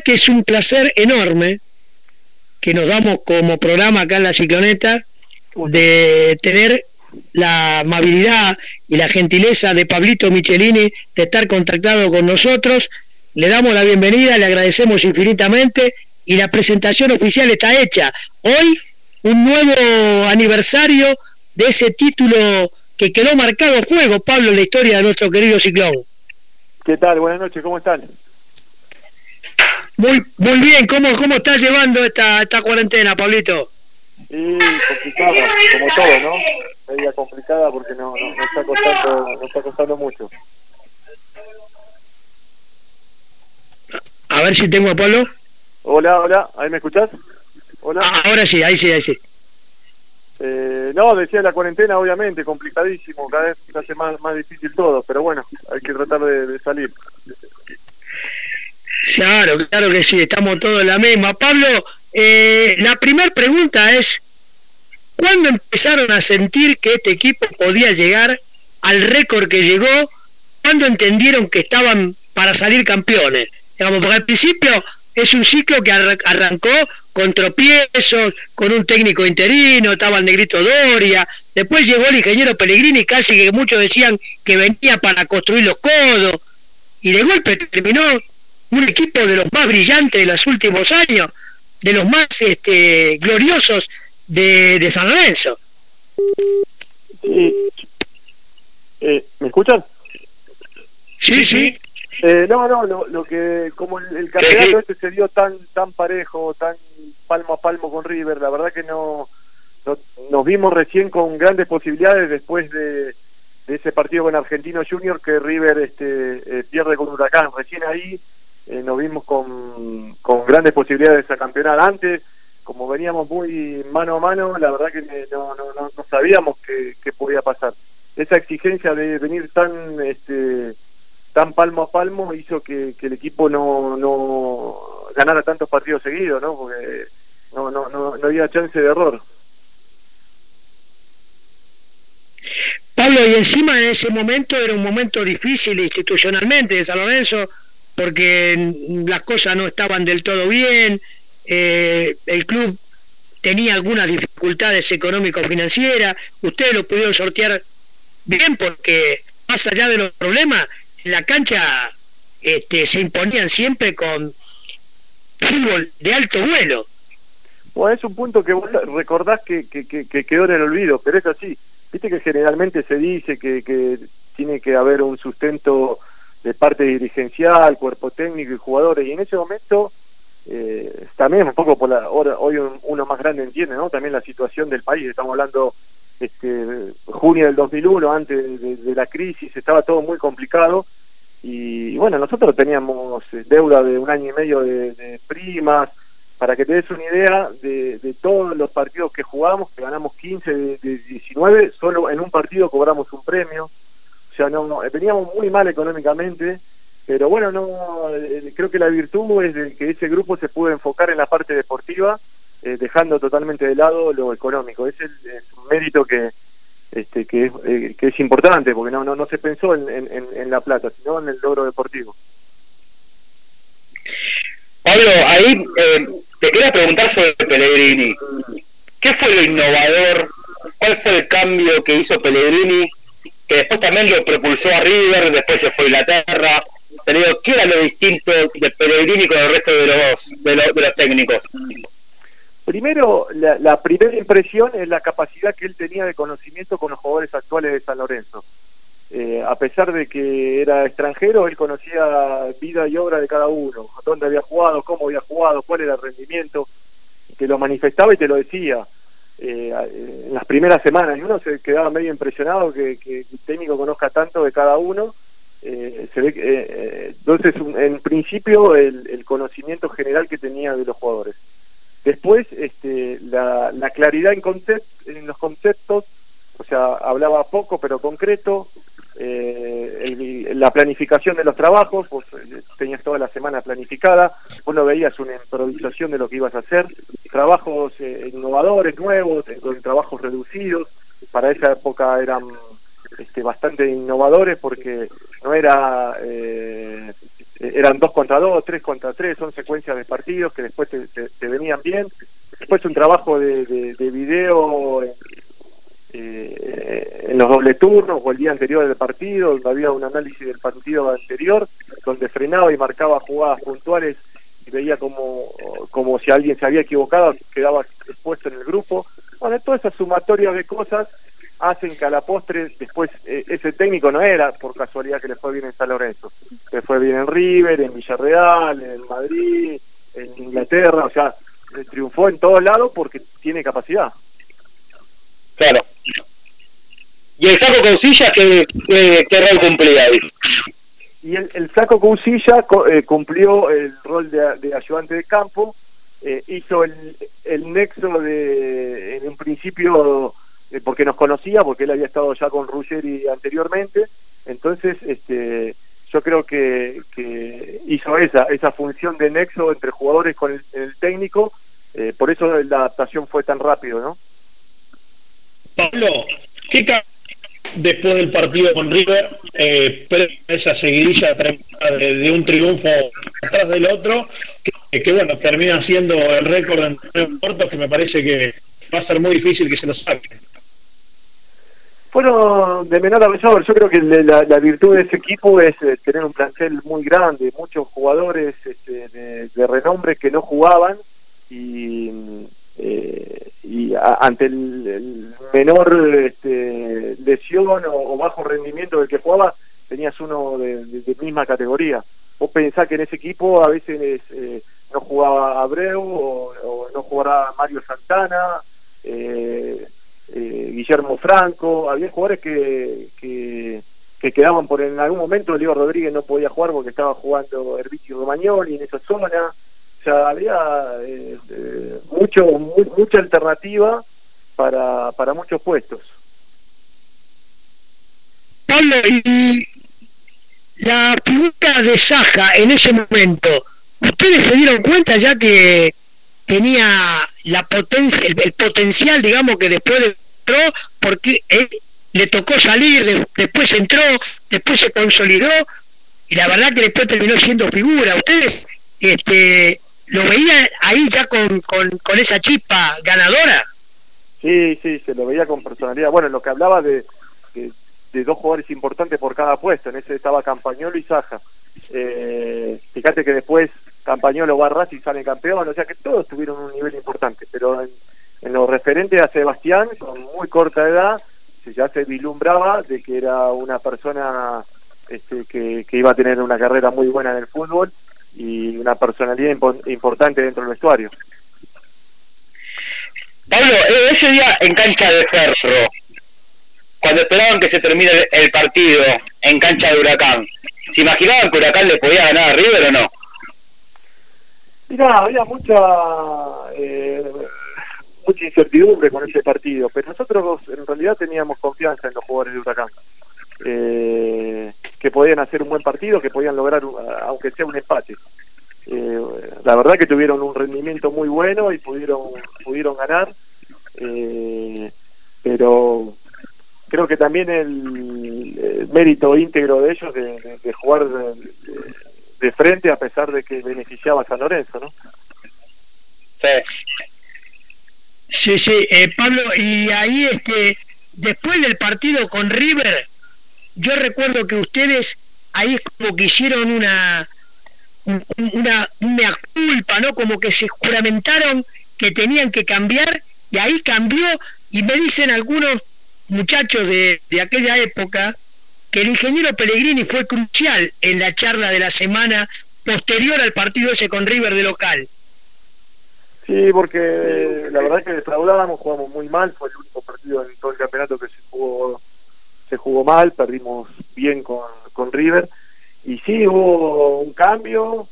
que es un placer enorme que nos damos como programa acá en la cicloneta de tener la amabilidad y la gentileza de Pablito Michelini de estar contactado con nosotros. Le damos la bienvenida, le agradecemos infinitamente y la presentación oficial está hecha. Hoy un nuevo aniversario de ese título que quedó marcado a fuego, Pablo, en la historia de nuestro querido Ciclón. ¿Qué tal? Buenas noches, ¿cómo están? Muy, muy bien, ¿cómo, cómo estás llevando esta, esta cuarentena, Pablito? Sí, complicada, como todo, ¿no? Media complicada porque no, no, está costando, no está costando mucho. A ver si tengo a Pablo. Hola, hola, ¿ahí me escuchás? Hola. Ah, ahora sí, ahí sí, ahí sí. Eh, no, decía la cuarentena, obviamente, complicadísimo, cada vez se hace más, más difícil todo, pero bueno, hay que tratar de, salir. Claro, claro que sí, estamos todos en la misma. Pablo, eh, la primera pregunta es, ¿cuándo empezaron a sentir que este equipo podía llegar al récord que llegó? ¿Cuándo entendieron que estaban para salir campeones? Digamos, porque al principio es un ciclo que arrancó con tropiezos, con un técnico interino, estaba el negrito Doria, después llegó el ingeniero Pellegrini, casi que muchos decían que venía para construir los codos, y de golpe terminó un equipo de los más brillantes de los últimos años, de los más este, gloriosos de, de San Lorenzo. Eh, ¿Me escuchan? Sí, sí. Eh, no, no, lo, lo, que como el, campeonato este se dio tan tan parejo, tan palmo a palmo con River, la verdad que no, nos vimos recién con grandes posibilidades después de, ese partido con Argentino Junior que River este eh, pierde con Huracán. Recién ahí eh, nos vimos con, con grandes posibilidades a campeonar. Antes, como veníamos muy mano a mano, la verdad que no, no, no, no sabíamos qué podía pasar. Esa exigencia de venir tan este tan palmo a palmo hizo que, el equipo no, no ganara tantos partidos seguidos, ¿no? Porque no, no, no, no había chance de error. Pablo, y encima en ese momento era un momento difícil institucionalmente de San Lorenzo, porque las cosas no estaban del todo bien, eh, el club tenía algunas dificultades económico-financieras, ustedes lo pudieron sortear bien porque más allá de los problemas, la cancha este, se imponían siempre con fútbol de alto vuelo. Bueno, es un punto que vos recordás que, que, que, quedó en el olvido, pero es así. Viste que generalmente se dice que, que tiene que haber un sustento de parte dirigencial, cuerpo técnico y jugadores, y en ese momento eh, también un poco por la hora, hoy uno más grande entiende, ¿no? También la situación del país, estamos hablando este, junio del 2001, antes de, la crisis, estaba todo muy complicado. Y, bueno, nosotros teníamos eh, deuda de un año y medio de, primas. Para que te des una idea de, todos los partidos que jugamos, que ganamos 15 de, 19, solo en un partido cobramos un premio. O sea, no, veníamos muy mal económicamente, pero bueno, no eh, creo que la virtud es de que ese grupo se pudo enfocar en la parte deportiva eh, dejando totalmente de lado lo económico. Es, el, mérito que, este, que, es, eh, que es importante, porque no, no, no se pensó en, en, la plata, sino en el logro deportivo. Pablo, ahí eh, te quería preguntar sobre Pellegrini. ¿Qué fue lo innovador? ¿Cuál fue el cambio que hizo Pellegrini? Después también lo propulsó a River, después se fue a Inglaterra. Pero ¿qué era lo distinto de Pellegrini con el resto de los, de los, técnicos? Primero, la, primera impresión es la capacidad que él tenía de conocimiento con los jugadores actuales de San Lorenzo. Eh, a pesar de que era extranjero, él conocía vida y obra de cada uno, dónde había jugado, cómo había jugado, cuál era el rendimiento, que lo manifestaba y te lo decía eh, en las primeras semanas. Y uno se quedaba medio impresionado que, el técnico conozca tanto de cada uno. Eh, se ve entonces, en principio, el conocimiento general que tenía de los jugadores. Después, este, la, la claridad en, en los conceptos, o sea, hablaba poco pero concreto, eh, la planificación de los trabajos, pues tenías toda la semana planificada, vos no veías una improvisación de lo que ibas a hacer, trabajos eh, innovadores, nuevos, con trabajos reducidos, para esa época eran este, bastante innovadores porque no era eh, eran dos contra dos, tres contra tres, son secuencias de partidos que después te, venían bien. Después un trabajo de, de, video eh, en los doble turnos o el día anterior del partido, donde había un análisis del partido anterior, donde frenaba y marcaba jugadas puntuales y veía como, como si alguien se había equivocado, quedaba expuesto en el grupo. Bueno, toda esa sumatoria de cosas hacen que a la postre después eh, ese técnico no era por casualidad que le fue bien en San Lorenzo, le fue bien en River, en Villarreal, en Madrid, en Inglaterra, o sea, triunfó en todos lados porque tiene capacidad. Claro. ¿Y el saco Causilla qué, qué, rol cumplía ahí? Y el, saco Causilla eh, cumplió el rol de, ayudante de campo, eh, hizo el, el nexo de, en un principio eh, porque nos conocía, porque él había estado ya con Ruggeri anteriormente, entonces este, yo creo que, hizo esa, esa función de nexo entre jugadores con el, técnico, eh, por eso la adaptación fue tan rápido, ¿no? Pablo, ¿qué después del partido con River, eh, esa seguidilla de, un triunfo atrás del otro, que, bueno, termina siendo el récord en cortos que me parece que va a ser muy difícil que se lo saquen fueron de menor a mayor. Yo creo que la, virtud de ese equipo es eh, tener un plantel muy grande, muchos jugadores este, de, renombre que no jugaban y, eh, y ante el, menor este, lesión o, bajo rendimiento del que jugaba, tenías uno de, misma categoría. Vos pensás que en ese equipo a veces eh, no jugaba Abreu o, no jugaba Mario Santana. Eh, eh, Guillermo Franco, había jugadores que, que, quedaban por en algún momento, Leo Rodríguez no podía jugar porque estaba jugando Herbicio Romagnoli en esa zona, o sea, había eh, mucho, mucha alternativa para, para muchos puestos. Pablo, y la figura de Saja en ese momento, ¿ustedes se dieron cuenta ya que tenía la potencia, el, potencial, digamos, que después entró, porque le tocó salir, después entró, después se consolidó, y la verdad que después terminó siendo figura. ¿Ustedes este, lo veían ahí ya con, con, esa chispa ganadora? Sí, sí, se lo veía con personalidad. Bueno, lo que hablaba de, de, dos jugadores importantes por cada puesto, en ese estaba Campañolo y Saja. Eh, fíjate que después Campañolo Barras y sale campeón, o sea que todos tuvieron un nivel importante, pero en, lo referente a Sebastián, con muy corta edad, ya se vislumbraba de que era una persona este, que, iba a tener una carrera muy buena en el fútbol y una personalidad importante dentro del vestuario. Pablo, e-, ese día en cancha de Ferro, cuando esperaban que se termine el partido en cancha de Huracán, ¿se imaginaban que Huracán le podía ganar a River o no? Mira, había mucha eh, mucha incertidumbre con ese partido, pero nosotros en realidad teníamos confianza en los jugadores de Huracán, eh, que podían hacer un buen partido, que podían lograr, aunque sea un empate. Eh, la verdad que tuvieron un rendimiento muy bueno y pudieron pudieron ganar, pero creo que también el, mérito íntegro de ellos de, jugar de frente a pesar de que beneficiaba a San Lorenzo, ¿no? Sí. Sí, sí, eh, Pablo, y ahí este, después del partido con River, yo recuerdo que ustedes ahí como que hicieron una, una, culpa, ¿no? Como que se juramentaron que tenían que cambiar y ahí cambió y me dicen algunos muchachos de, de aquella época que el ingeniero Pellegrini fue crucial en la charla de la semana posterior al partido ese con River de local. Sí, porque la verdad es que defraudábamos, jugamos muy mal, fue el único partido en todo el campeonato que se jugó se jugó mal, perdimos bien con, con River y sí hubo un cambio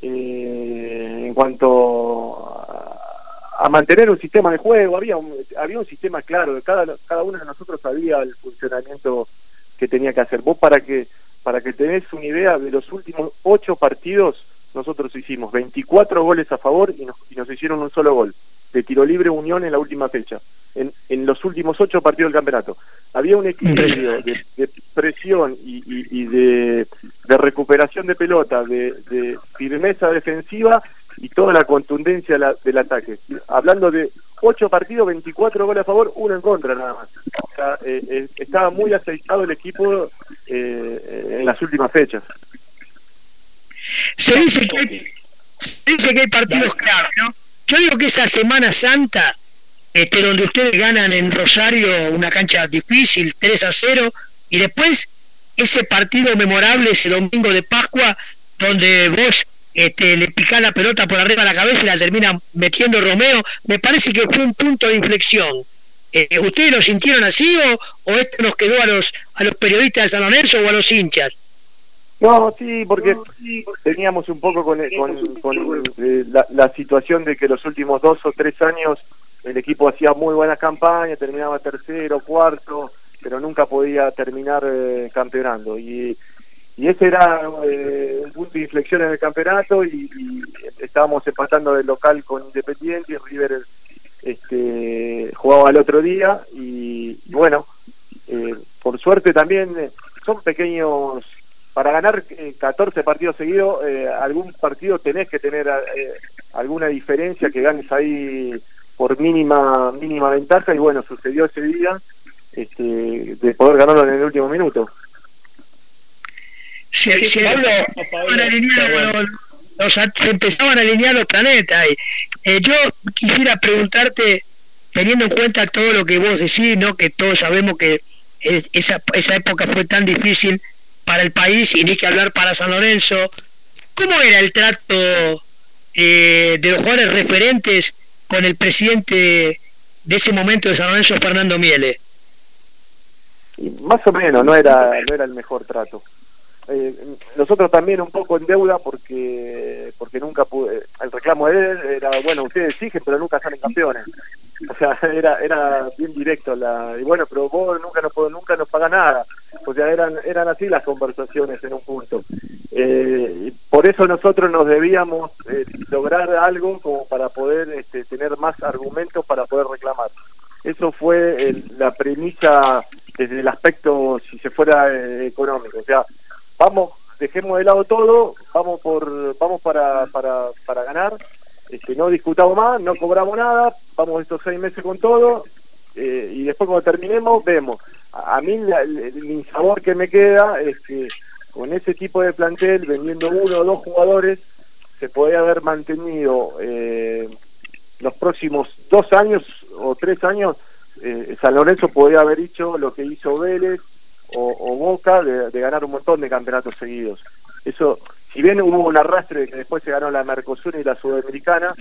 eh, en cuanto a, mantener un sistema de juego, había un, había un sistema claro, cada, cada uno de nosotros sabía el funcionamiento que tenía que hacer. Vos para que para que tenés una idea de los últimos ocho partidos nosotros hicimos 24 goles a favor y nos, y nos hicieron un solo gol. De tiro libre Unión en la última fecha, en, en los últimos ocho partidos del campeonato. Había un equilibrio de, presión y, de, recuperación de pelota, de, firmeza defensiva y toda la contundencia del ataque. Hablando de ocho partidos, 24 goles a favor, uno en contra nada más. Eh, eh, estaba muy aceitado el equipo eh, en las últimas fechas. Se dice que hay, se dice que hay partidos clave, ¿no? Yo digo que esa Semana Santa, este, donde ustedes ganan en Rosario una cancha difícil, 3 a 0, y después ese partido memorable, ese domingo de Pascua, donde vos este, le picás la pelota por arriba de la cabeza y la termina metiendo Romeo, me parece que fue un punto de inflexión. Eh, ¿Ustedes lo sintieron así o, o esto nos quedó a los, a los periodistas de San o a los hinchas? No, sí, porque teníamos un poco con, con, eh, la, situación de que los últimos dos o tres años el equipo hacía muy buenas campañas, terminaba tercero, cuarto, pero nunca podía terminar eh, campeonando. Y, y ese era eh, un punto de inflexión en el campeonato y, estábamos empatando de local con Independiente River este, jugaba el otro día y, y bueno, por suerte también son pequeños para ganar 14 eh, partidos seguidos, eh, algún partido tenés que tener eh, alguna diferencia que ganes ahí por mínima mínima ventaja y bueno, sucedió ese día este, de poder ganarlo en el último minuto. Se, se, empezaban a alinear los planetas. Y, yo quisiera preguntarte, teniendo en cuenta todo lo que vos decís, ¿no? que todos sabemos que esa, esa época fue tan difícil, para el país y ni que hablar para San Lorenzo. ¿Cómo era el trato eh, de los jugadores referentes con el presidente de ese momento de San Lorenzo, Fernando Miele? más o menos, no era, no era el mejor trato. Eh, nosotros también un poco en deuda porque porque nunca pude, el reclamo de él era, bueno, ustedes exigen pero nunca salen campeones. O sea, era era bien directo la y bueno, pero vos nunca nos nunca nos paga nada. O sea, eran eran así las conversaciones en un punto. Eh, por eso nosotros nos debíamos eh, lograr algo como para poder este, tener más argumentos para poder reclamar. Eso fue la premisa desde el aspecto, si se fuera eh, económico. O sea, vamos, dejemos de lado todo, vamos por, vamos para, para, para ganar, este, no discutamos más, no cobramos nada, vamos estos seis meses con todo, eh, y después cuando terminemos vemos. A, mí el, sabor que me queda es que con ese tipo de plantel, vendiendo uno o dos jugadores, se podría haber mantenido eh, los próximos dos años o tres años, eh, San Lorenzo podría haber hecho lo que hizo Vélez, o, Boca de, ganar un montón de campeonatos seguidos. Eso, si bien hubo un arrastre que después se ganó la Mercosur y la Sudamericana,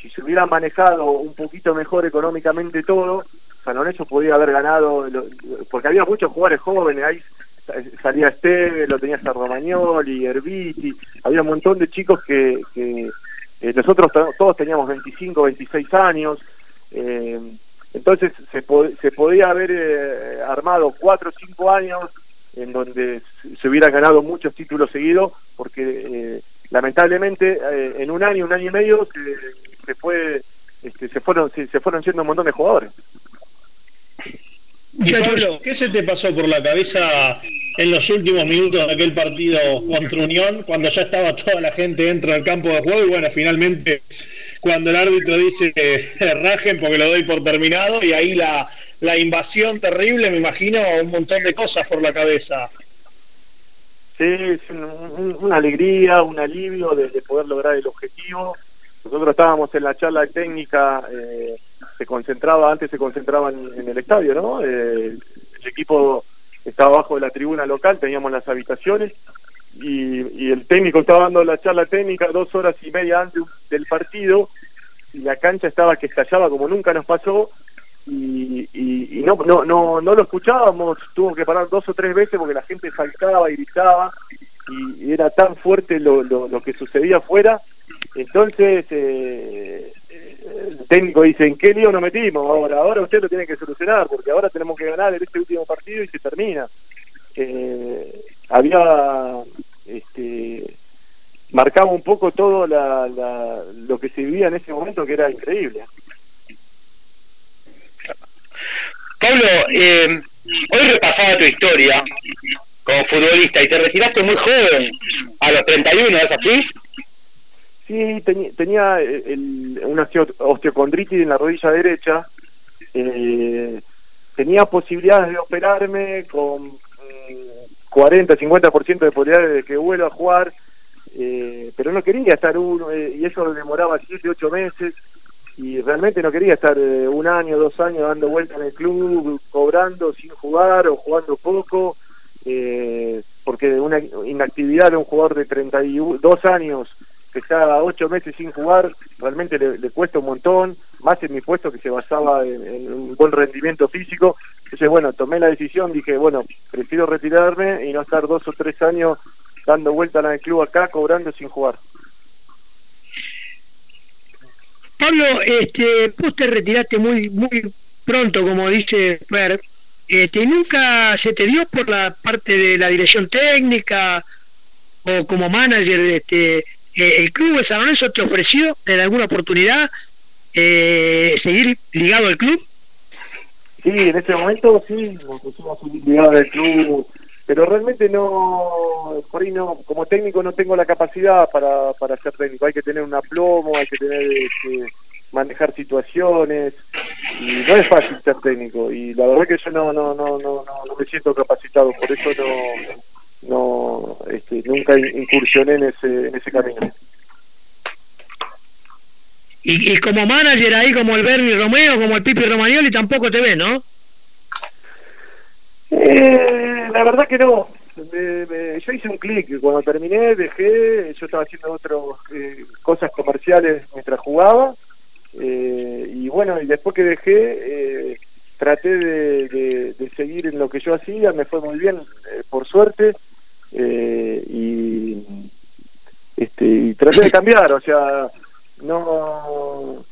si se hubiera manejado un poquito mejor económicamente todo, San Lorenzo podría haber ganado, porque había muchos jugadores jóvenes, ahí salía Esteve, lo tenía Romagnoli, Herbiti, había un montón de chicos que, que eh, nosotros todos teníamos 25, 26 años, eh, entonces se, se podía haber eh, armado cuatro o cinco años en donde se hubieran ganado muchos títulos seguidos, porque eh, lamentablemente eh, en un año, un año y medio se, fue, este, se fueron, se, fueron siendo un montón de jugadores. Y ¿qué se te pasó por la cabeza en los últimos minutos de aquel partido contra Unión, cuando ya estaba toda la gente dentro del campo de juego y bueno, finalmente cuando el árbitro dice que rajen porque lo doy por terminado y ahí la, la invasión terrible, me imagino un montón de cosas por la cabeza. Sí, es una alegría, un alivio de, poder lograr el objetivo. Nosotros estábamos en la charla técnica, eh, se concentraba, antes se concentraba en, el estadio, ¿no? Eh, el equipo estaba abajo de la tribuna local, teníamos las habitaciones y, el técnico estaba dando la charla técnica dos horas y media antes del partido y la cancha estaba que estallaba como nunca nos pasó y, y, no, no, no, no lo escuchábamos, tuvo que parar dos o tres veces porque la gente saltaba y gritaba y, era tan fuerte lo, lo, lo que sucedía afuera. Entonces eh, el técnico dice, ¿en qué lío nos metimos ahora? Ahora usted lo tiene que solucionar porque ahora tenemos que ganar en este último partido y se termina. Eh, había este, marcaba un poco todo la, lo que se vivía en ese momento que era increíble. Pablo, eh, hoy repasaba tu historia como futbolista y te retiraste muy joven, a los 31, ¿es así? Sí, tenía el, una osteocondritis en la rodilla derecha. Eh, tenía posibilidades de operarme con 40, 50% de posibilidades de que vuelva a jugar, eh, pero no quería estar uno, eh, y eso demoraba 7, 8 meses, y realmente no quería estar eh, un año, dos años dando vueltas en el club, cobrando sin jugar o jugando poco, porque una inactividad de un jugador de 32 años que está ocho meses sin jugar, realmente le, cuesta un montón, más en mi puesto que se basaba en, un buen rendimiento físico. Entonces, bueno, tomé la decisión, dije, bueno, prefiero retirarme y no estar dos o tres años dando vuelta en el club acá, cobrando sin jugar. Pablo, este, vos te retiraste muy muy pronto, como dice Fer. Este, ¿Nunca se te dio por la parte de la dirección técnica o como manager este, el club de San Lorenzo te ofreció en alguna oportunidad eh, seguir ligado al club? Sí, en ese momento sí, nos pusimos ligado al club, pero realmente no, por ahí no, como técnico no tengo la capacidad para, para ser técnico, hay que tener un aplomo, hay que tener este, manejar situaciones y no es fácil ser técnico y la verdad que yo no no no no no, me siento capacitado por eso no no este, nunca incursioné en ese, en ese camino. Y, y, como manager ahí, como el Bernie Romeo, como el Pipi Romagnoli, tampoco te ve, ¿no? Eh, la verdad que no. yo hice un clic cuando terminé, dejé, yo estaba haciendo otras eh, cosas comerciales mientras jugaba. Eh, y bueno, y después que dejé, traté de, de, seguir en lo que yo hacía, me fue muy bien, por suerte eh, y este y traté de cambiar o sea no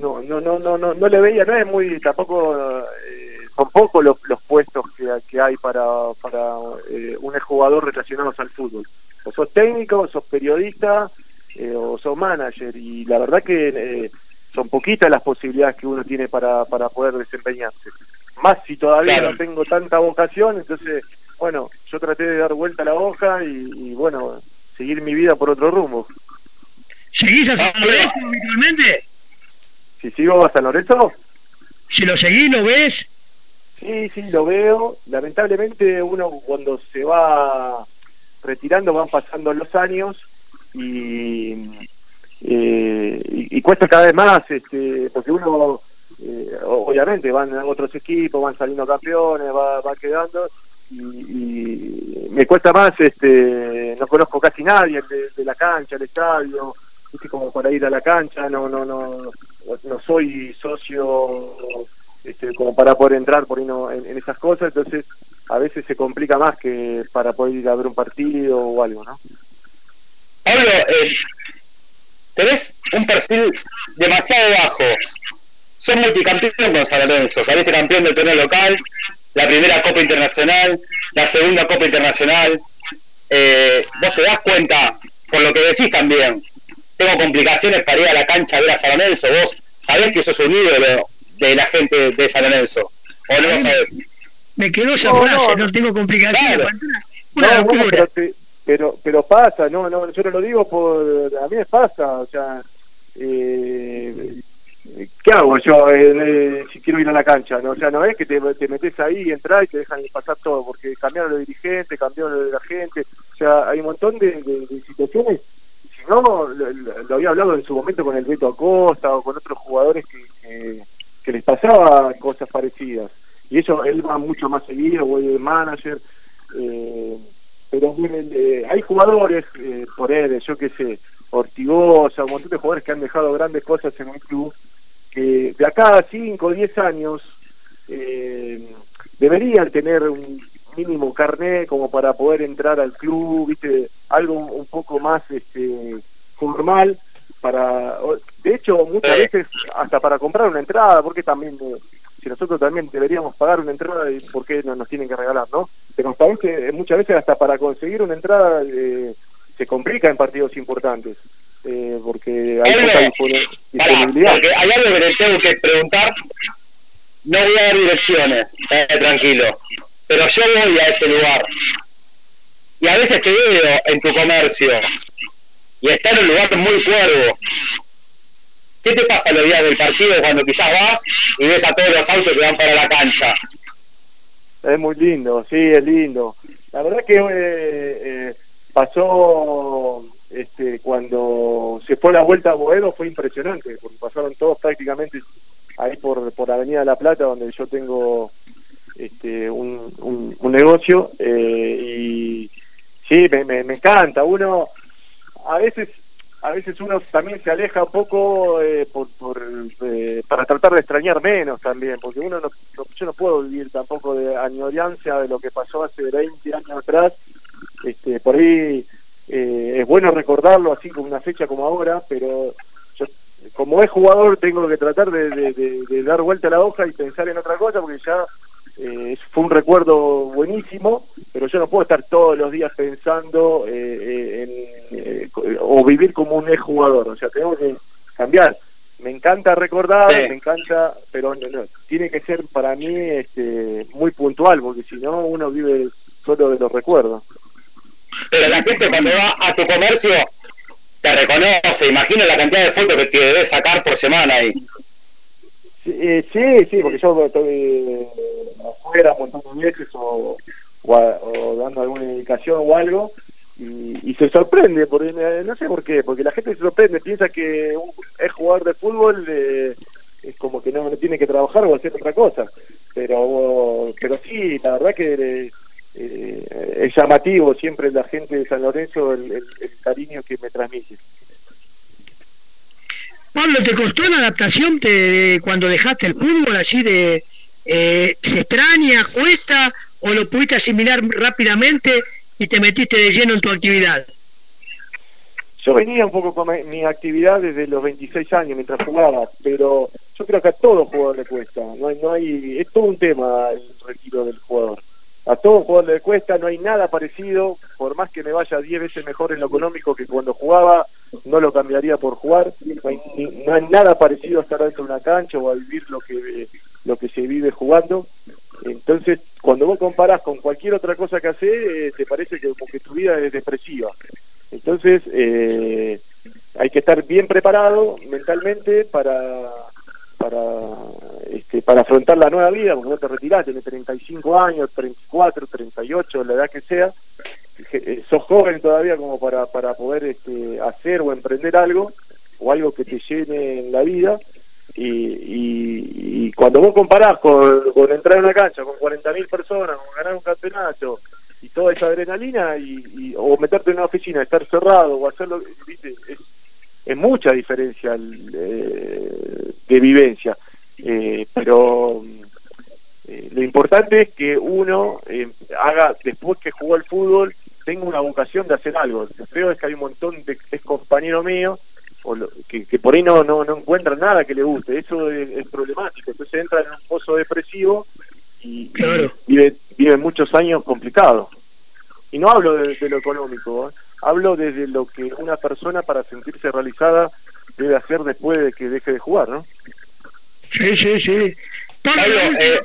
no no no no no, no le veía no es muy tampoco eh, son pocos los, los puestos que, que hay para para eh, un jugador relacionados al fútbol o sos técnico o sos periodista eh, o sos manager y la verdad que eh, son poquitas las posibilidades que uno tiene para para poder desempeñarse más si todavía no tengo tanta vocación entonces bueno, yo traté de dar vuelta a la hoja y, bueno, seguir mi vida por otro rumbo. ¿Seguís a San ah, Lorenzo habitualmente? Si sigo a San Lorenzo. Si lo seguís, ¿lo ves? Sí, sí, lo veo. Lamentablemente uno cuando se va retirando van pasando los años y, eh, y, cuesta cada vez más, este, porque uno, eh, obviamente, van a otros equipos, van saliendo campeones, va, va quedando y, me cuesta más, este, no conozco casi nadie de, la cancha, el estadio, como para ir a la cancha, no, no, no, no soy socio este, como para poder entrar por ahí no, en, esas cosas, entonces a veces se complica más que para poder ir a ver un partido o algo, ¿no? Pablo, eh, tenés un perfil demasiado bajo. Sos multicampeón con San Lorenzo, saliste campeón del torneo local, la primera Copa Internacional, la segunda Copa Internacional. Eh, vos te das cuenta, por lo que decís también, tengo complicaciones para ir a la cancha a ver a San Lorenzo, vos sabés que sos un ídolo de la gente de San Lorenzo, o no lo sabés. Me quedó esa frase, no, tengo complicaciones. no, pero, pero, pero pasa, no, no, yo no lo digo por, a mí me pasa, o sea, eh, ¿qué hago yo eh, si quiero ir a la cancha? ¿no? O sea, no es que te, metes ahí y entras y te dejan pasar todo, porque cambiaron los dirigentes, cambiaron lo de la gente, o sea, hay un montón de, situaciones. Si no, lo, había hablado en su momento con el Beto Acosta o con otros jugadores que, que, les pasaba cosas parecidas. Y eso, él va mucho más seguido, voy de manager. Eh, pero eh, hay jugadores, por él, yo qué sé, Ortigosa, un montón de jugadores que han dejado grandes cosas en un club de acá a 5 o 10 años eh, deberían tener un mínimo carnet como para poder entrar al club, viste, algo un poco más este formal para de hecho muchas veces hasta para comprar una entrada, porque también eh, si nosotros también deberíamos pagar una entrada, ¿por qué no nos tienen que regalar, no? Pero sabemos que muchas veces hasta para conseguir una entrada eh, se complica en partidos importantes eh, porque hay disponibilidad. hay algo que le tengo que preguntar. no voy a dar direcciones, eh, tranquilo, pero yo voy a ese lugar. Y a veces te veo en tu comercio y está en un lugar muy cuervo. ¿Qué te pasa los días del partido cuando quizás vas y ves a todos los autos que van para la cancha? Es muy lindo, sí, es lindo. La verdad que eh, eh, pasó este, cuando se fue la vuelta a Boedo fue impresionante, porque pasaron todos prácticamente ahí por, por Avenida La Plata, donde yo tengo este, un, un, negocio, eh, y sí, me, me, encanta. Uno, a veces a veces uno también se aleja un poco eh, por, por eh, para tratar de extrañar menos también, porque uno no, yo no puedo vivir tampoco de añorancia de lo que pasó hace 20 años atrás. Este, por ahí eh, es bueno recordarlo así con una fecha como ahora, pero yo como es jugador tengo que tratar de, dar vuelta a la hoja y pensar en otra cosa porque ya eh, fue un recuerdo buenísimo, pero yo no puedo estar todos los días pensando eh, en, o vivir como un ex jugador, o sea, tengo que cambiar. Me encanta recordar, me encanta, pero no, tiene que ser para mí este, muy puntual, porque si no uno vive solo de los recuerdos. Pero la gente cuando va a tu comercio te reconoce, imagino la cantidad de fotos que te debes sacar por semana ahí. Sí, sí, sí, porque yo estoy eh, afuera un montón de veces o, dando alguna indicación o algo y, se sorprende, porque eh, no sé por qué, porque la gente se sorprende, piensa que es jugador de fútbol eh, es como que no, no, tiene que trabajar o hacer otra cosa, pero pero sí, la verdad que eh, es llamativo siempre la gente de San Lorenzo el, cariño que me transmite. Pablo, ¿te costó la adaptación de, cuando dejaste el fútbol así de eh, se extraña, cuesta o lo pudiste asimilar rápidamente y te metiste de lleno en tu actividad? Yo venía un poco con mi actividad desde los 26 años mientras jugaba, pero yo creo que a todo jugador le cuesta. No hay, no hay, es todo un tema el retiro del jugador a todo jugador le cuesta, no hay nada parecido, por más que me vaya 10 veces mejor en lo económico que cuando jugaba, no lo cambiaría por jugar, no hay, nada parecido a estar dentro de una cancha o a vivir lo que, lo que se vive jugando. Entonces, cuando vos comparás con cualquier otra cosa que haces, eh, te parece que, que tu vida es depresiva. Entonces, eh, hay que estar bien preparado mentalmente para, para este, para afrontar la nueva vida, porque no te retirás, tenés 35 años, 34, 38, la edad que sea, sos joven todavía como para, para poder este, hacer o emprender algo, o algo que te llene en la vida, y, cuando vos comparás con, entrar en una cancha con 40.000 personas, con ganar un campeonato, y toda esa adrenalina, y, o meterte en una oficina, estar cerrado, o hacerlo, ¿viste? Es, es mucha diferencia eh, de vivencia. Eh, pero eh, lo importante es que uno eh, haga, después que jugó el fútbol, tenga una vocación de hacer algo. Lo creo es que hay un montón de ex compañeros míos o que, por ahí no, no, no encuentran nada que le guste. Eso es, problemático. Entonces entra en un pozo depresivo y, vive, vive, muchos años complicados. Y no hablo de, lo económico, hablo desde lo que una persona para sentirse realizada debe hacer después de que deje de jugar, ¿no? Sí, sí, sí. Eh,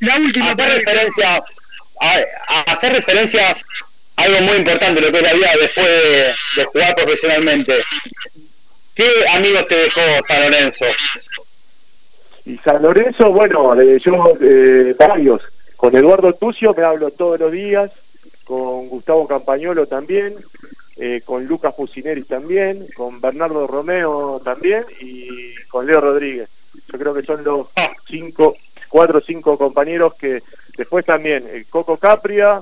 la, última, hacer referencia, a, hacer referencia a algo muy importante, lo que es la vida después de, jugar profesionalmente. ¿Qué amigos te dejó San Lorenzo? Y San Lorenzo, bueno, eh, yo eh, varios. Con Eduardo Tucio me hablo todos los días, con Gustavo Campañolo también, eh, con Lucas Fusineri también, con Bernardo Romeo también y con Leo Rodríguez. Yo creo que son los cinco, cuatro o cinco compañeros que después también, el Coco Capria,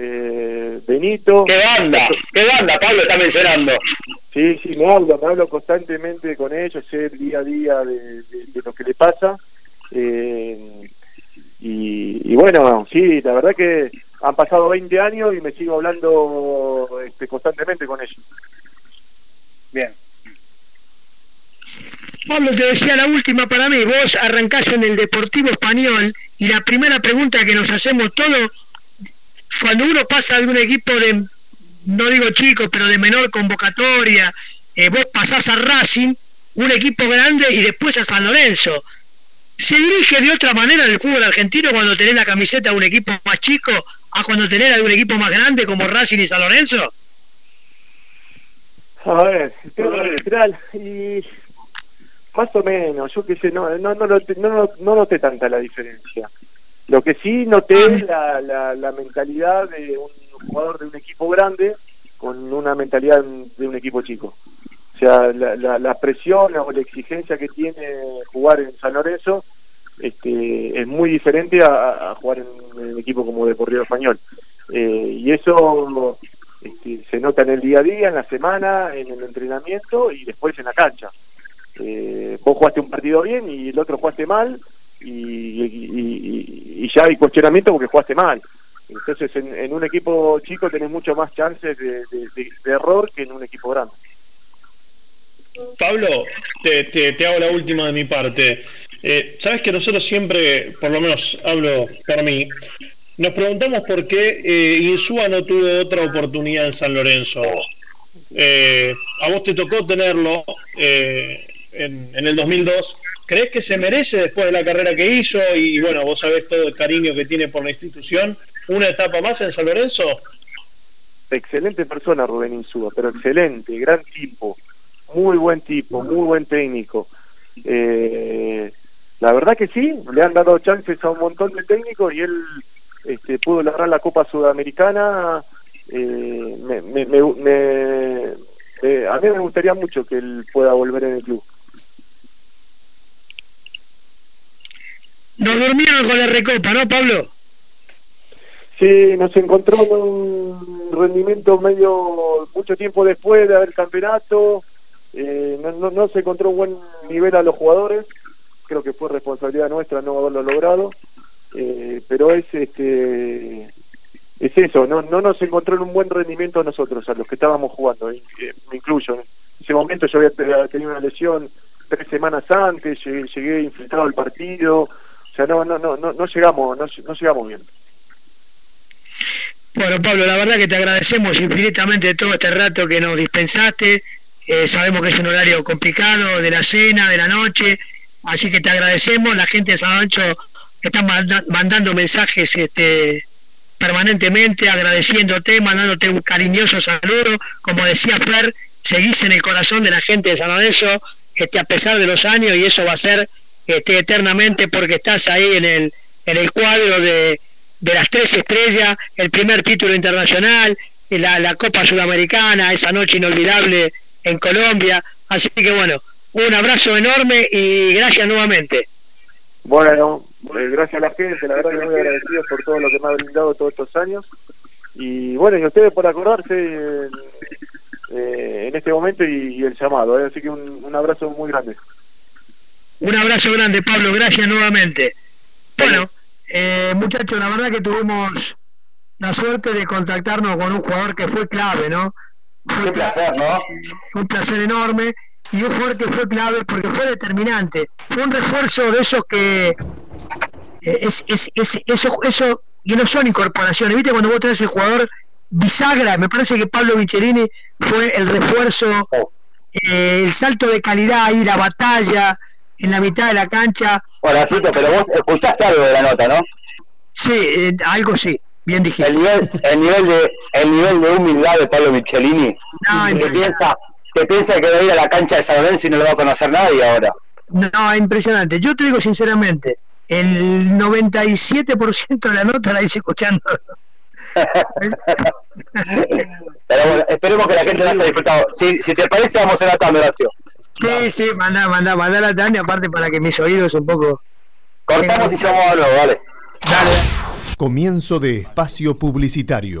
eh, Benito. ¿Qué banda? ¿Qué banda? Pablo está mencionando. Sí, sí, me hablo, me hablo constantemente con ellos, sé el día a día de, lo que le pasa. Eh, y, bueno, sí, la verdad que han pasado 20 años y me sigo hablando este, constantemente con ellos. Bien. Pablo, te decía la última para mí. Vos arrancás en el Deportivo Español y la primera pregunta que nos hacemos todos, cuando uno pasa de un equipo de, no digo chico, pero de menor convocatoria, eh, vos pasás a Racing, un equipo grande y después a San Lorenzo. ¿Se dirige de otra manera el fútbol argentino cuando tenés la camiseta de un equipo más chico a cuando tenés la de un equipo más grande como Racing y San Lorenzo? A ver, y más o menos, yo qué sé, no, no, no, no, no noté tanta la diferencia. Lo que sí noté es la, la, la mentalidad de un jugador de un equipo grande con una mentalidad de un equipo chico. O sea, la, la, presión o la exigencia que tiene jugar en San Lorenzo este, es muy diferente a, jugar en, un equipo como Deportivo Español. Eh, y eso este, se nota en el día a día, en la semana, en el entrenamiento y después en la cancha. Eh, vos jugaste un partido bien y el otro jugaste mal y, y, ya hay cuestionamiento porque jugaste mal. Entonces en, un equipo chico tenés mucho más chances de error que en un equipo grande. Pablo, te, te, hago la última de mi parte. Eh, Sabes que nosotros siempre, por lo menos hablo por mí, nos preguntamos por qué eh, Insúa no tuvo otra oportunidad en San Lorenzo. Eh, a vos te tocó tenerlo eh, en, en, el 2002. ¿Crees que se merece después de la carrera que hizo y bueno, vos sabés todo el cariño que tiene por la institución, una etapa más en San Lorenzo? Excelente persona Rubén Insúa, pero excelente, gran tipo muy buen tipo, muy buen técnico. Eh, la verdad que sí, le han dado chances a un montón de técnicos y él este, pudo lograr la Copa Sudamericana. Eh, me, me, me, a mí me gustaría mucho que él pueda volver en el club. Nos durmieron con la recopa, ¿no, Pablo? Sí, nos encontró en un rendimiento medio mucho tiempo después de haber campeonato. Eh, no, no, se encontró un buen nivel a los jugadores, creo que fue responsabilidad nuestra no haberlo logrado, eh, pero es este es eso, no, no nos encontró en un buen rendimiento a nosotros, a los que estábamos jugando, eh, me incluyo. En ese momento yo había tenido una lesión tres semanas antes, llegué, infiltrado al partido, no, no, no, no, no llegamos, no, no llegamos bien. Bueno, Pablo, la verdad que te agradecemos infinitamente todo este rato que nos dispensaste. Eh, sabemos que es un horario complicado de la cena, de la noche, así que te agradecemos. La gente de San Ancho está mandando mensajes este, permanentemente, agradeciéndote, mandándote un cariñoso saludo. Como decía Fer, seguís en el corazón de la gente de San Lorenzo, este, a pesar de los años, y eso va a ser este, eternamente porque estás ahí en el, en el cuadro de, de las tres estrellas, el primer título internacional, la, la Copa Sudamericana, esa noche inolvidable en Colombia. Así que bueno, un abrazo enorme y gracias nuevamente. Bueno, eh, gracias a la gente, la verdad que muy agradecido por todo lo que me ha brindado todos estos años. Y bueno, y ustedes por acordarse eh, en, este momento y, el llamado. Eh, así que un, abrazo muy grande. Un abrazo grande, Pablo, gracias nuevamente. Bueno, muchachos, la verdad que tuvimos la suerte de contactarnos con un jugador que fue clave, ¿no? un placer, ¿no? Un placer enorme y un jugador que fue clave porque fue determinante. Fue un refuerzo de esos que. Eh, es, es, es, eso, eso, y no son incorporaciones. ¿Viste cuando vos traes el jugador bisagra? Me parece que Pablo Michelini fue el refuerzo, eh, el salto de calidad ahí, la batalla en la mitad de la cancha. Hola, pero vos escuchaste algo de la nota, ¿no? Sí, eh, algo sí. Bien dijiste. El nivel, el nivel, de, el nivel de humildad de Pablo Michelini. No, que piensa, que piensa que va a ir a la cancha de San Lorenzo y no lo va a conocer nadie ahora. No, impresionante. Yo te digo sinceramente, el 97% de la nota la hice escuchando. Pero bueno, esperemos que la gente la haya disfrutado. Si, si te parece, vamos a la tanda, Horacio. Sí, sí, manda, manda, manda la tanda, aparte para que mis oídos un poco. Cortamos y llamamos a nuevo, dale. Dale. Comienzo de espacio publicitario.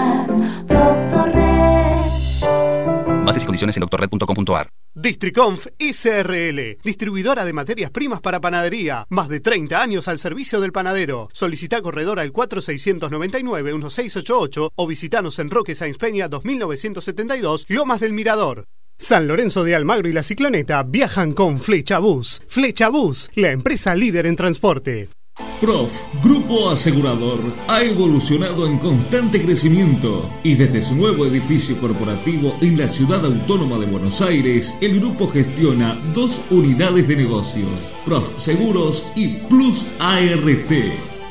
Bases y condiciones en doctorred.com.ar. Districonf SRL, distribuidora de materias primas para panadería. Más de 30 años al servicio del panadero. Solicita corredor al 4699-1688 o visitanos en Roque Sáenz Peña 2972, Lomas del Mirador. San Lorenzo de Almagro y la Cicloneta viajan con Flecha Bus. Flecha Bus, la empresa líder en transporte. Prof, Grupo Asegurador, ha evolucionado en constante crecimiento y desde su nuevo edificio corporativo en la ciudad autónoma de Buenos Aires, el grupo gestiona dos unidades de negocios, Prof Seguros y Plus ART.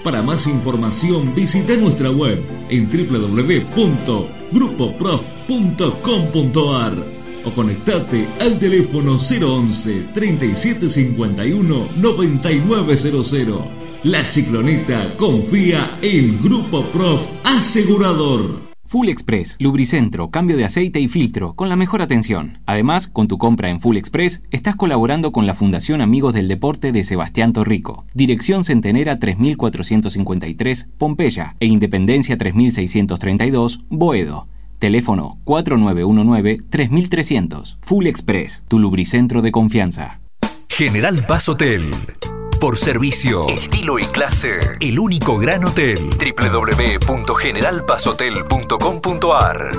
Para más información visita nuestra web en www.grupoprof.com.ar o conectate al teléfono 011 3751 9900. La cicloneta confía en Grupo Prof Asegurador. Full Express, lubricentro, cambio de aceite y filtro, con la mejor atención. Además, con tu compra en Full Express, estás colaborando con la Fundación Amigos del Deporte de Sebastián Torrico. Dirección Centenera 3453, Pompeya, e Independencia 3632, Boedo. Teléfono 4919-3300. Full Express, tu lubricentro de confianza. General Paz Hotel. Por servicio, estilo y clase, el único gran hotel. www.generalpazhotel.com.ar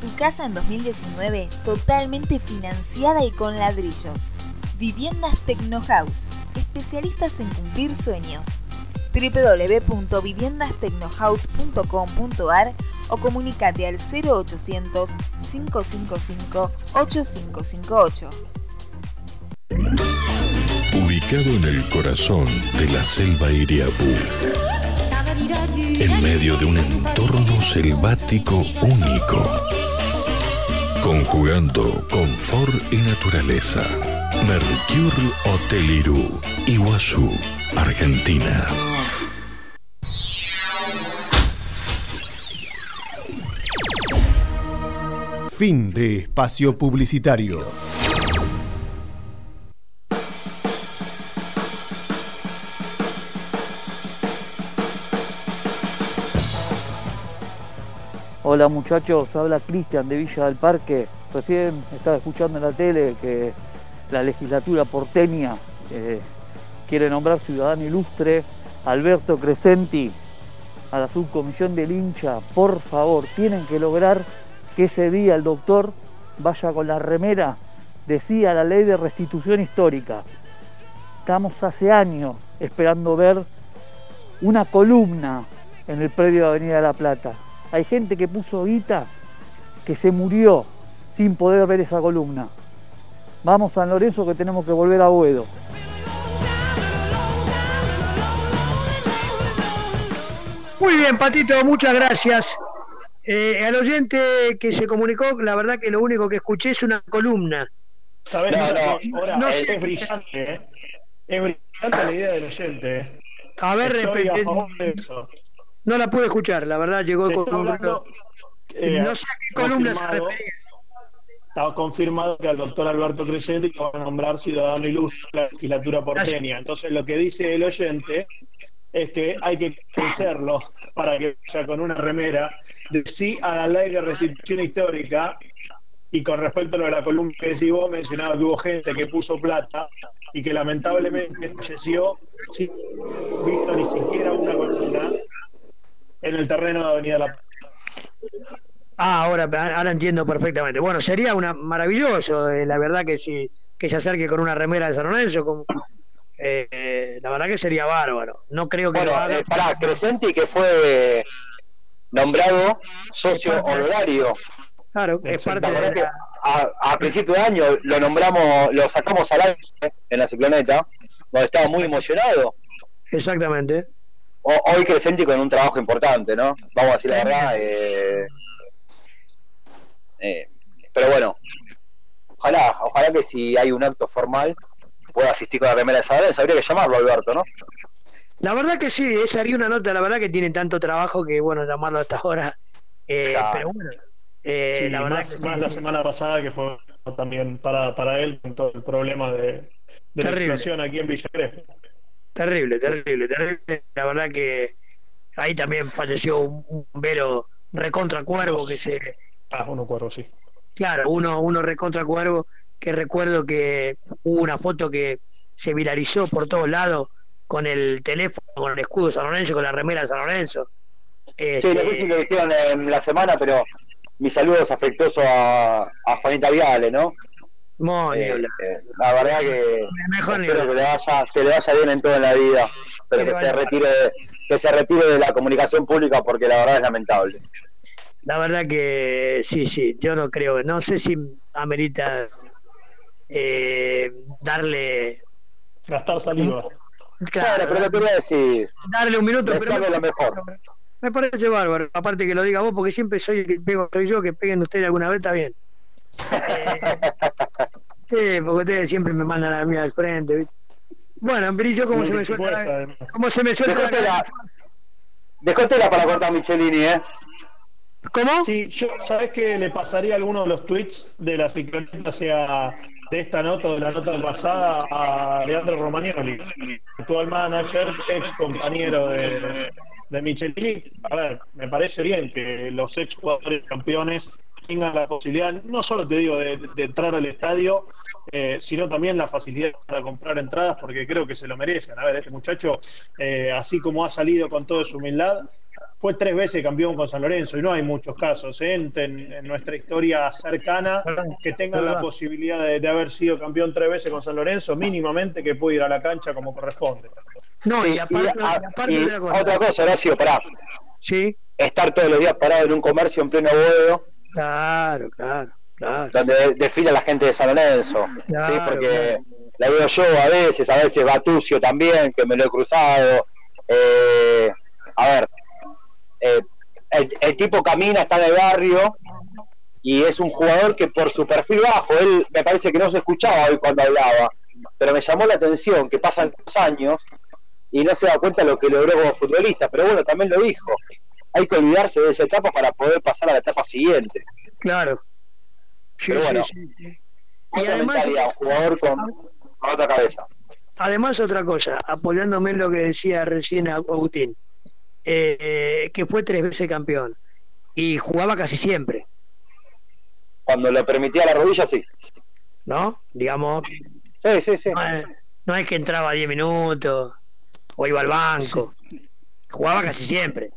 Tu casa en 2019 totalmente financiada y con ladrillos. Viviendas Tecnohouse, especialistas en cumplir sueños www.viviendastecnohouse.com.ar o comunicate al 0800 555 8558. Ubicado en el corazón de la selva Iriapú, en medio de un entorno selvático único, conjugando confort y naturaleza. Mercure Hotel Irú, Iguazú, Argentina. Fin de espacio publicitario. Hola muchachos, habla Cristian de Villa del Parque. Recién estaba escuchando en la tele que la legislatura porteña eh, quiere nombrar ciudadano ilustre Alberto Crescenti a la subcomisión del hincha. Por favor, tienen que lograr que ese día el doctor vaya con la remera, decía la ley de restitución histórica. Estamos hace años esperando ver una columna en el predio de Avenida de la Plata. Hay gente que puso guita que se murió sin poder ver esa columna. Vamos San Lorenzo que tenemos que volver a Boedo. Muy bien, Patito, muchas gracias. Eh, al oyente que se comunicó, la verdad que lo único que escuché es una columna. ¿Sabes? No, no, no, ahora, no es, sé. brillante, ¿eh? Es brillante la idea del oyente. ¿eh? A ver, Estoy a repite- favor de eso. No la pude escuchar, la verdad llegó Se con hablando, eh, no sé a qué columna se confirmado- refería. Está confirmado que al doctor Alberto Crescenti lo van a nombrar ciudadano ilustre de la legislatura porteña. Entonces, lo que dice el oyente es que hay que convencerlo para que vaya con una remera de sí a la ley de restitución histórica. Y con respecto a lo de la columna que decís vos, mencionaba que hubo gente que puso plata y que lamentablemente falleció sin visto ni siquiera una columna en el terreno de Avenida La Ah, ahora, ahora entiendo perfectamente. Bueno, sería una maravilloso, eh, la verdad que si que se acerque con una remera de San Lorenzo, con- eh, eh, la verdad que sería bárbaro. No creo que Bueno, lo haga. eh, pará, Crescenti que fue nombrado socio honorario. Claro, es parte ¿Te acordás de la- a, a principio de año lo nombramos, lo sacamos al aire en la cicloneta, donde estaba muy emocionado. Exactamente. O- hoy Crescenti con un trabajo importante, ¿no? Vamos a decir la verdad. eh, eh, pero bueno, ojalá, ojalá que si hay un acto formal pueda asistir con la remera de Lorenzo. Habría que llamarlo, Alberto, ¿no? La verdad que sí, esa haría una nota, la verdad que tiene tanto trabajo que bueno, llamarlo hasta ahora. Eh, Claro. pero bueno, eh, Sí, la verdad más, que sí. más la semana pasada que fue también para, para él con todo el problema de, de la Terrible. explosión aquí en Villa Crespo. Terrible, terrible, terrible. La verdad que ahí también falleció un un bombero recontra cuervo que se. Ah, uno cuervo, sí. Claro, uno, uno recontra cuervo que recuerdo que hubo una foto que se viralizó por todos lados con el teléfono, con el escudo de San Lorenzo, con la remera de San Lorenzo. Sí, si lo dijeron en la semana, pero mis saludos afectuosos a, a Juanita Viale, ¿no? Muy Eh, eh, la verdad que Mejor espero que le vaya, que le vaya bien en todo en la vida, pero Que que se retire de, que se retire de la comunicación pública porque la verdad es lamentable. La verdad que sí, sí, yo no creo, no sé si amerita eh, darle... Gastar saliva. Claro, pero lo quería decir. Darle un minuto, pero me, lo mejor. me parece bárbaro. Aparte que lo diga vos, porque siempre soy el que pego, soy yo, que peguen ustedes alguna vez, está bien. Eh, sí, porque ustedes siempre me mandan a mí al frente. ¿viste? Bueno, pero ¿y yo cómo se me suelta? ¿Cómo se me suelta? Dejó la- tela, dejó tela para cortar Michelini, ¿eh? ¿Cómo? Sí, yo, ¿sabes qué le pasaría alguno de los tweets de la cicloneta, sea de esta nota o de la nota pasada, a Leandro Romagnoli, actual manager, ex compañero de, de Michelini? A ver, me parece bien que los ex jugadores campeones tengan la posibilidad, no solo te digo de, de entrar al estadio, eh, sino también la facilidad para comprar entradas, porque creo que se lo merecen. A ver, este muchacho, eh, así como ha salido con toda su humildad, fue tres veces campeón con San Lorenzo y no hay muchos casos ¿eh? en, nuestra historia cercana que tengan la posibilidad de, de haber sido campeón tres veces con San Lorenzo, mínimamente que pueda ir a la cancha como corresponde. No, Sí, y aparte, y, aparte y de la cosa. otra cosa, Horacio, pará. Sí, Estar todos los días parado en un comercio en pleno Boedo, claro, claro, claro. donde desfila la gente de San Lorenzo. ¿sí? Claro, Porque claro. la veo yo a veces, a veces Batucio también, que me lo he cruzado. Eh, a ver, eh, el, el tipo camina, está en el barrio y es un jugador que por su perfil bajo, él me parece que no se escuchaba hoy cuando hablaba, pero me llamó la atención que pasan los años y no se da cuenta lo que logró como futbolista, pero bueno, también lo dijo, hay que olvidarse de esa etapa para poder pasar a la etapa siguiente. Claro. Sí, Pero bueno, sí, sí. Y además, un jugador con, con otra cabeza. además otra cosa, apoyándome en lo que decía recién Agustín, eh, que fue tres veces campeón y jugaba casi siempre, Cuando le permitía la rodilla, sí. ¿no? Digamos, Sí, sí, sí. no es, no es que entraba 10 minutos o iba al banco, jugaba casi siempre.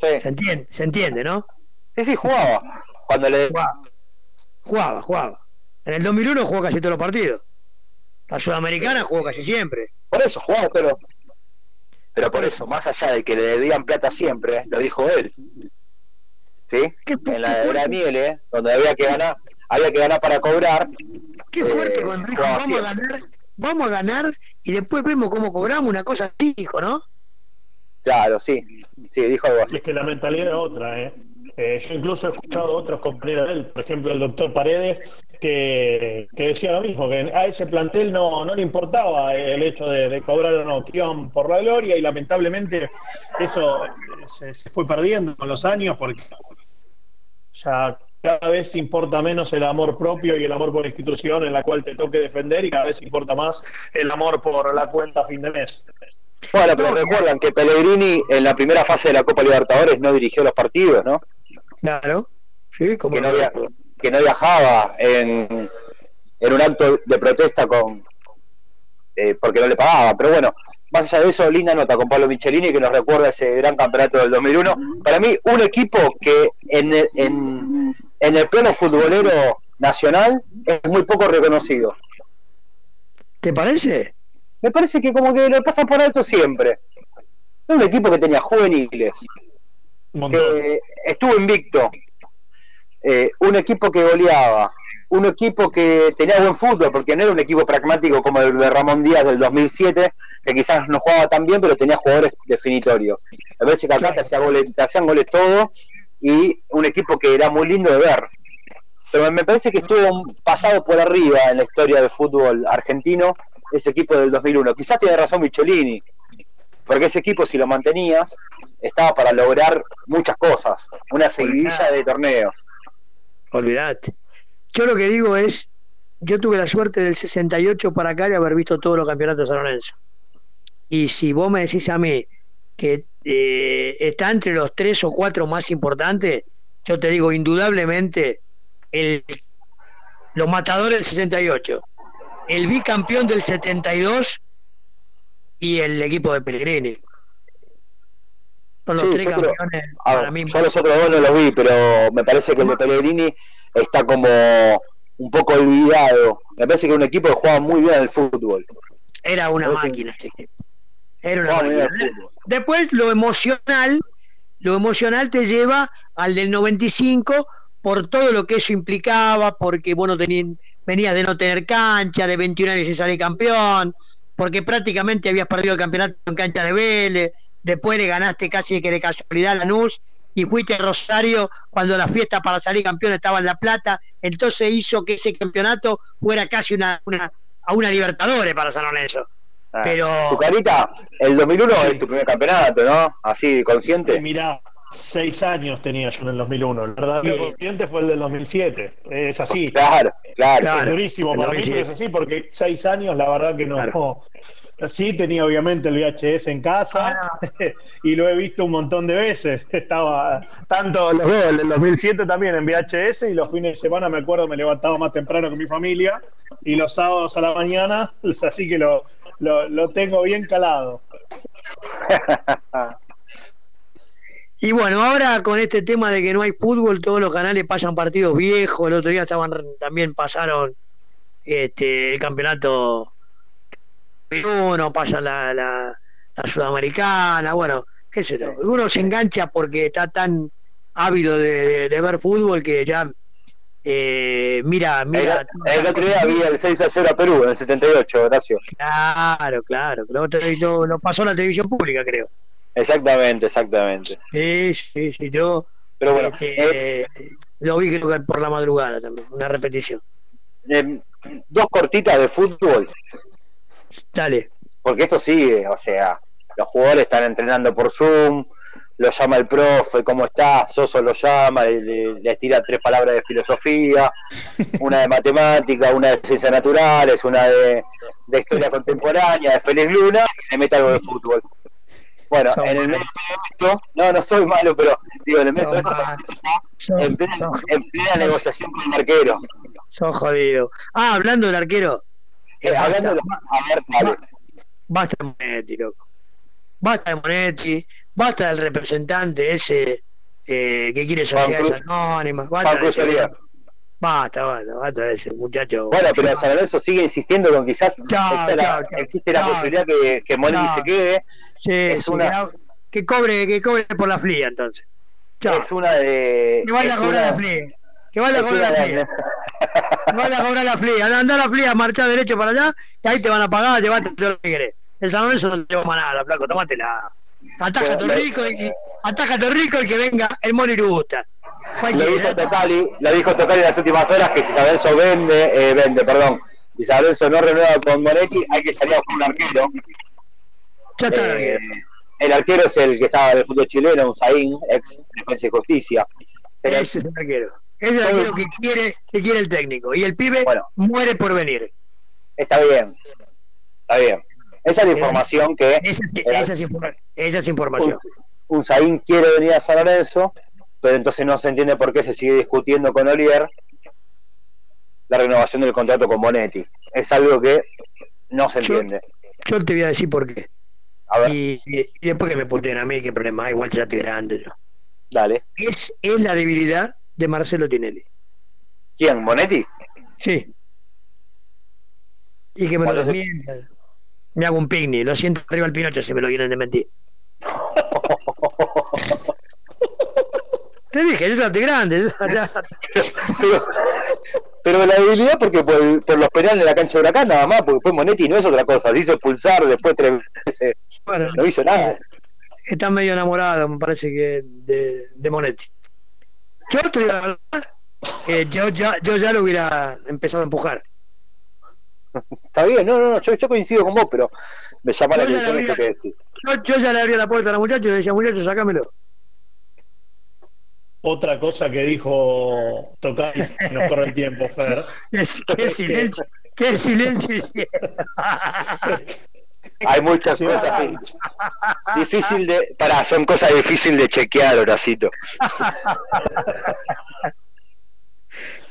Sí, ¿Se entiende? ¿Se entiende, no? sí, sí, jugaba. Cuando le... Jugaba, jugaba, jugaba. En el 2001 jugó casi todos los partidos. La Sudamericana jugó casi siempre. Por eso jugaba, pero... Pero por eso, más allá de que le debían plata siempre, lo dijo él. ¿Sí? Qué- En la de. Daniel, ¿eh? Donde había que ganar, había que ganar para cobrar. Qué fuerte Eh, cuando dijo jugaba vamos a ganar, vamos a ganar y después vemos cómo cobramos una cosa así, dijo, ¿no? Claro, sí. Sí, dijo algo así. es que la mentalidad es otra, ¿eh? Eh, yo incluso he escuchado a otros compañeros de él, por ejemplo el doctor Paredes, que, decía lo mismo, que a ese plantel no, no le importaba el hecho de, cobrar o no, iban por la gloria y lamentablemente eso eh, se, se fue perdiendo con los años porque ya cada vez importa menos el amor propio y el amor por la institución en la cual te toque defender y cada vez importa más el amor por la cuenta a fin de mes. Bueno, pero recuerdan que Pellegrini en la primera fase de la Copa Libertadores no dirigió los partidos, ¿no? Claro. Sí, como que no, via- que no viajaba en, en un acto de protesta con eh, porque no le pagaba. Pero bueno, más allá de eso, linda nota con Pablo Michelini que nos recuerda ese gran campeonato del 2001. Para mí, un equipo que en el, en, en el plano futbolero nacional es muy poco reconocido. ¿Te parece? Me parece que como que lo pasa por alto siempre. Es un equipo que tenía juveniles, que estuvo invicto, eh, un equipo que goleaba, un equipo que tenía buen fútbol, porque no era un equipo pragmático como el de Ramón Díaz del 2007, que quizás no jugaba tan bien, pero tenía jugadores definitorios. Me parece que acá te, hacía goles, te hacían goles todo y un equipo que era muy lindo de ver. Pero me parece que estuvo pasado por arriba en la historia del fútbol argentino ese equipo del 2001. Quizás tiene razón Michelini, porque ese equipo si lo mantenías estaba para lograr muchas cosas, una seguidilla de torneos. Olvidate. Yo lo que digo es, yo tuve la suerte del 68 para acá de haber visto todos los campeonatos de San Lorenzo. Y si vos me decís a mí que eh, está entre los tres o cuatro más importantes, yo te digo indudablemente el, los matadores del 68, el bicampeón del 72 y el equipo de Pellegrini. Son los Sí, tres yo creo- campeones ver, para mí. yo los otros dos no los vi, pero me parece que el de Pellegrini está como un poco olvidado. Me parece que es un equipo que juega muy bien al fútbol. Era una máquina equipo. Era una máquina. Después lo emocional, lo emocional te lleva al del 95 por todo lo que eso implicaba, porque bueno tenías, venías de no tener cancha, de 21 años y salir campeón, porque prácticamente habías perdido el campeonato en cancha de Vélez, después le ganaste casi que de casualidad a Lanús y fuiste a Rosario cuando la fiesta para salir campeón estaba en La Plata, entonces hizo que ese campeonato fuera casi una, una a una Libertadores para San Lorenzo. Ah, Pero Tu carita, el 2001 es tu primer campeonato, ¿no? Así, consciente. Mirá, seis años tenía yo en el 2001. El verdadero Sí. consciente fue el del 2007. Es así. Claro, claro. Es durísimo el para mí, 2007. pero es así porque seis años, la verdad que no. Sí, tenía obviamente el VHS en casa y lo he visto un montón de veces. Estaba tanto los dos, el del 2007 también en VHS y los fines de semana me acuerdo me levantaba más temprano con mi familia y los sábados a la mañana, así que lo, lo, lo tengo bien calado. Y bueno, ahora con este tema de que no hay fútbol, todos los canales pasan partidos viejos. El otro día estaban también pasaron este el campeonato uno pasa la, la, la sudamericana, bueno, qué sé yo. Uno se engancha porque está tan ávido de, de- de ver fútbol que ya eh, mira, mira. El, el otro día vi el 6 a 0 a Perú en el 78, Horacio. Claro, claro. Lo, lo- lo pasó la televisión pública, creo. Exactamente, exactamente. Sí, sí, sí. Yo Pero bueno, este, lo vi creo que por la madrugada también, una repetición. Eh, dos cortitas de fútbol. Dale. Porque esto sigue, o sea, los jugadores están entrenando por Zoom, lo llama el profe, ¿cómo está? Soso lo llama, le, le tira tres palabras de filosofía, una de matemática, una de ciencias naturales, una de, de historia contemporánea, de Feliz Luna, y le mete algo de fútbol. Bueno, en el medio de esto, no, no soy malo, pero digo, en el medio de esto, en plena, en plena negociación con el arquero. Sos jodido. Ah, hablando del arquero. Eh, hablando de basta, a ver, dale. basta de Monetti, loco. Basta de Monetti, basta del representante ese eh, que quiere sociedades anónimas. Basta de ese, basta, basta, basta de ese muchacho. Bueno, pero San Lorenzo sigue insistiendo con quizás la- existe la posibilidad que, que Monetti se quede. Sí, es sí, una- que, que cobre, que cobre por la flia entonces. Es una de. Que vaya a cobrar una- la flia. Que vaya a cobrar la. Que vaya a cobrar la. Anda, anda a la flia, marcha derecho para allá y ahí te van a pagar, llevate todo lo que querés. El San Lorenzo no te lleva nada, flaco, tómatela. Ataja a rico y ataja a tu rico y que venga el mono Irusta. Lo dijo Tocali, lo dijo Tocali en las últimas horas que si San Lorenzo vende, eh, vende, perdón, si San Lorenzo no renueva con Monetti, hay que salir a buscar un arquero. Ya está el Eh, arquero. el arquero es el que estaba en el fútbol chileno, un Zain, ex defensa y justicia. Pero- Ese es el arquero. Ese es el arquero que quiere, que quiere el técnico. Y el pibe Bueno. muere por venir. Está bien, está bien. Esa es la información que Esa, esa es, esa es información. un, un Zain quiere venir a San Lorenzo, pero entonces no se entiende por qué se sigue discutiendo con Oliver la renovación del contrato con Monetti. Es algo que no se entiende. Yo te voy a decir por qué. A ver, Y, y- y después que me puteen a mí, qué problema, igual ya estoy grande yo. dale. Es, es la debilidad de Marcelo Tinelli. ¿Quién? ¿Monetti? Sí. Y que me lo ¿Cuál es el- desmientan. Me hago un picnic, lo siento arriba el Pinocho si me lo quieren desmentir. Te dije, yo estoy grande. pero, pero la debilidad porque por, por los penales en la cancha de Huracán nada más, porque después Monetti no es otra cosa, se hizo expulsar después tres veces, Bueno, no hizo nada. está medio enamorado, me parece que de, de Monetti. Yo te digo la verdad, eh, yo, ya, yo ya lo hubiera empezado a empujar. Está bien, no, no, no, yo, yo coincido con vos, pero me llama la Yo atención esto que decís. Yo, yo ya le abría la puerta a la muchacha y le decía, muchacho, sácamelo. Otra cosa que dijo Tocay, nos corre el tiempo, Fer. Es- qué silencio, qué silencio hicieron. Hay muchas Sí, cosas así. Difícil de. Pará, son cosas difíciles de chequear, Horacito.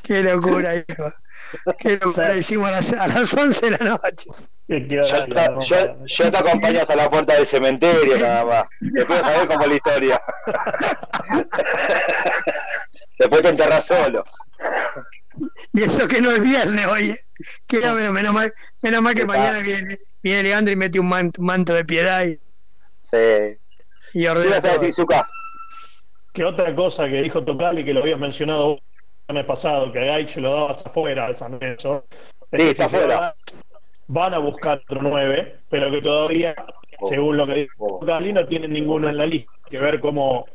Qué locura, hijo. que lo hicimos a las, a las 11 de la noche. Yo, te- yo, yo te acompaño hasta la puerta del cementerio nada más. Después saber cómo es la historia. Después te enterras solo. Y eso que no es viernes, oye. Que menos, menos mal, menos mal que mañana viene, viene Leandro y mete un manto, manto de piedad y, Sí. y ¿Qué ordena? Que otra cosa que dijo Tocali, que lo habías mencionado vos el mes pasado, que a Gaich lo dabas afuera al San Lorenzo. Sí, que está afuera. va- Van a buscar otro 9, pero que todavía, Oh. según lo que dijo Tocali, no tienen ninguno en la lista. Hay que ver cómo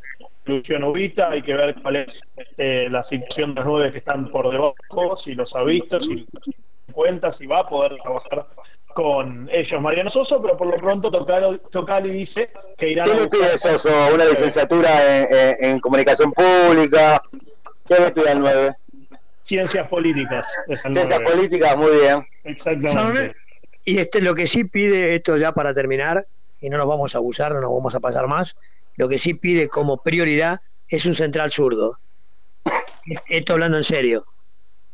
evoluciona Ubita, hay que ver cuál es este, la situación de los 9 que están por debajo, si los ha visto, si los cuenta, si va a poder trabajar con ellos Mariano Soso, pero por lo pronto Tocali, Tocali dice que irán ¿Qué le pide Soso? ¿Una licenciatura en, en- en comunicación pública? ¿Qué le pide al 9? ciencias políticas. Ciencias políticas, muy bien. Exactamente. ¿Sabe? Y este lo que sí pide, esto ya para terminar, y no nos vamos a abusar, no nos vamos a pasar más, lo que sí pide como prioridad es un central zurdo. Esto hablando en serio.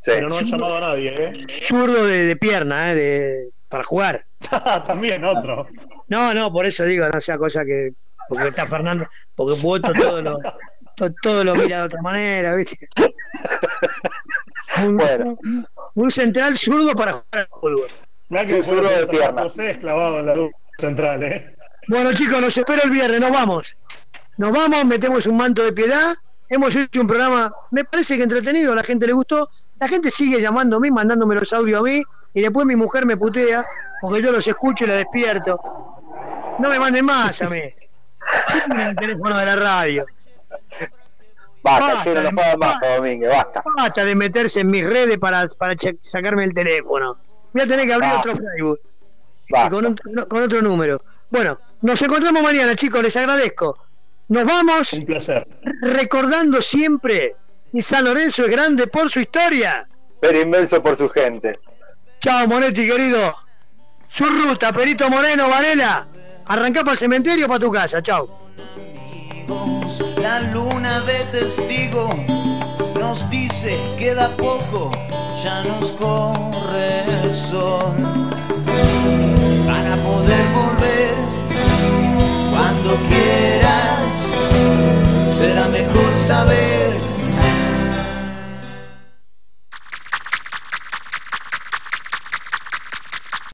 Pero no han llamado a nadie, ¿eh? Zurdo de, de pierna, ¿eh? de, para jugar. También otro. No, no, por eso digo, no sea cosa que. Porque está Fernando, porque Puerto todo lo, to- todo lo mira de otra manera, ¿viste? Un, central zurdo para jugar al fútbol. Mirá que fue José clavado en la luz central, ¿eh? Bueno, chicos, nos espera el viernes, nos vamos. Nos vamos, metemos un manto de piedad. Hemos hecho un programa, me parece que entretenido, a la gente le gustó. La gente sigue llamándome, mandándome los audios a mí, y después mi mujer me putea, porque yo los escucho y la despierto. No me manden más a mí. Siempre el teléfono de la radio. Basta, Basta, chino, no juega más, Domínguez, basta. Basta de meterse en mis redes para, para sacarme el teléfono. Voy a tener que abrir Basta. otro Facebook. Basta. Y con, un- con otro número. Bueno, nos encontramos mañana, chicos, les agradezco. Nos vamos. Un placer. Recordando siempre y San Lorenzo es grande por su historia. Pero inmenso por su gente. Chao, Monetti, querido. Su ruta, Perito Moreno, Varela. Arrancá para el cementerio para tu casa. Chao. La luna de testigo nos dice queda poco, ya nos corre el sol para poder volver cuando quieras. Será mejor saber